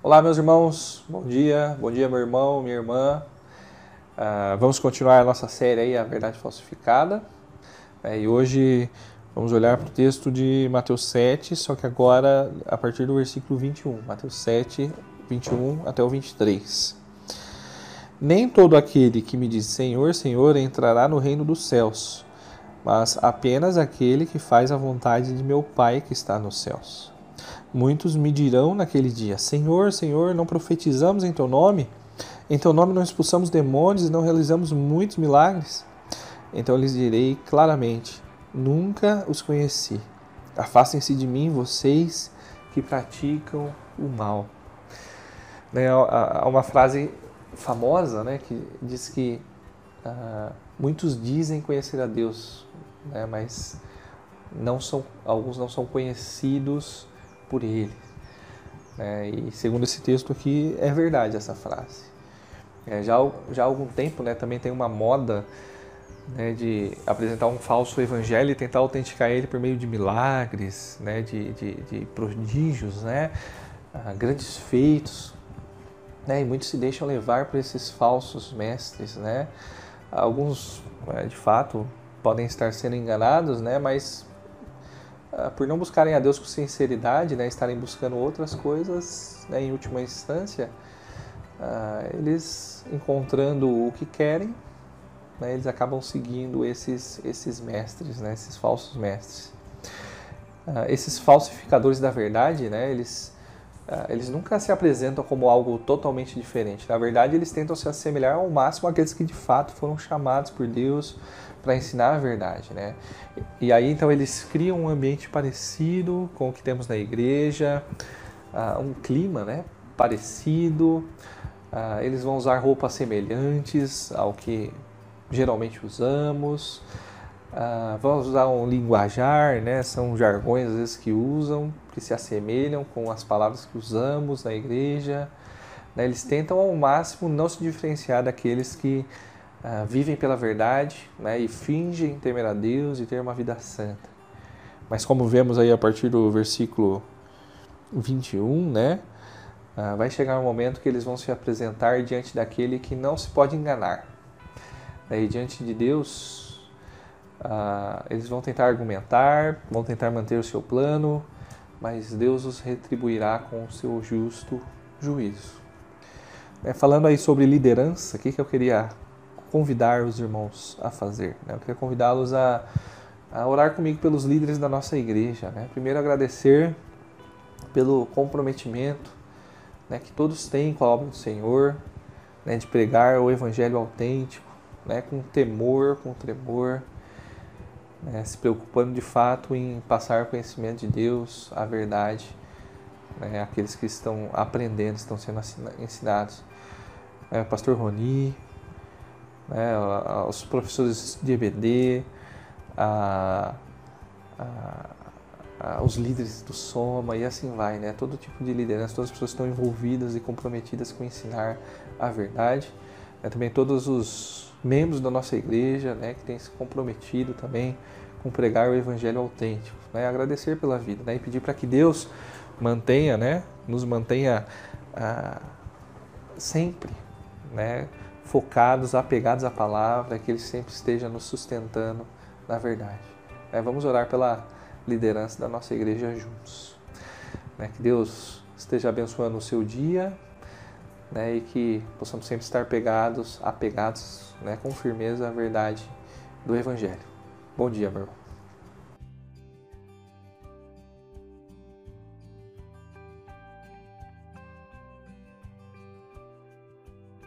Olá, meus irmãos, bom dia, bom dia, meu irmão, minha irmã. Uh, vamos continuar a nossa série aí, A Verdade Falsificada. É, e hoje vamos olhar para o texto de Mateus 7, só que agora a partir do versículo 21. Mateus 7, 21 até o 23. Nem todo aquele que me diz Senhor, Senhor entrará no reino dos céus, mas apenas aquele que faz a vontade de meu Pai que está nos céus. Muitos me dirão naquele dia: Senhor, Senhor, não profetizamos em teu nome? Em teu nome não expulsamos demônios e não realizamos muitos milagres? Então lhes direi claramente: Nunca os conheci. Afastem-se de mim, vocês que praticam o mal. Né, há uma frase famosa né, que diz que uh, muitos dizem conhecer a Deus, né, mas não são, alguns não são conhecidos por ele. É, e segundo esse texto aqui, é verdade essa frase. É, já, já há algum tempo né, também tem uma moda né, de apresentar um falso evangelho e tentar autenticar ele por meio de milagres, né, de, de, de prodígios, né, ah, grandes feitos. Né, e muitos se deixam levar por esses falsos mestres. Né. Alguns, é, de fato, podem estar sendo enganados, né, mas por não buscarem a Deus com sinceridade, né, estarem buscando outras coisas, né, em última instância, uh, eles encontrando o que querem, né, eles acabam seguindo esses, esses mestres, né, esses falsos mestres. Uh, esses falsificadores da verdade, né, eles, eles nunca se apresentam como algo totalmente diferente. Na verdade, eles tentam se assemelhar ao máximo àqueles que de fato foram chamados por Deus para ensinar a verdade, né? E aí então eles criam um ambiente parecido com o que temos na igreja, uh, um clima, né? Parecido. Uh, eles vão usar roupas semelhantes ao que geralmente usamos. Uh, vão usar um linguajar, né? São jargões às vezes que usam, que se assemelham com as palavras que usamos na igreja. Né? Eles tentam ao máximo não se diferenciar daqueles que uh, vivem pela verdade né, e fingem temer a Deus e ter uma vida santa. Mas como vemos aí a partir do versículo 21, né, uh, vai chegar um momento que eles vão se apresentar diante daquele que não se pode enganar. E diante de Deus, uh, eles vão tentar argumentar, vão tentar manter o seu plano, mas Deus os retribuirá com o seu justo juízo. É, falando aí sobre liderança, o que, que eu queria convidar os irmãos a fazer. Né? Eu queria convidá-los a, a orar comigo pelos líderes da nossa igreja. Né? Primeiro, agradecer pelo comprometimento né, que todos têm com a obra do Senhor, né, de pregar o evangelho autêntico, né, com temor, com tremor, né, se preocupando de fato em passar o conhecimento de Deus, a verdade, né, aqueles que estão aprendendo, estão sendo ensinados. É, Pastor Roni, né, os professores de EBD, a, a, a, os líderes do Soma e assim vai, né? Todo tipo de liderança, todas as pessoas estão envolvidas e comprometidas com ensinar a verdade. Né, também todos os membros da nossa igreja, né, que têm se comprometido também com pregar o evangelho autêntico, né? Agradecer pela vida, né? E pedir para que Deus mantenha, né, nos mantenha ah, sempre, né, focados, apegados à palavra, que Ele sempre esteja nos sustentando na verdade. É, vamos orar pela liderança da nossa igreja juntos. Né, que Deus esteja abençoando o seu dia né, e que possamos sempre estar pegados, apegados né, com firmeza à verdade do Evangelho. Bom dia, meu irmão.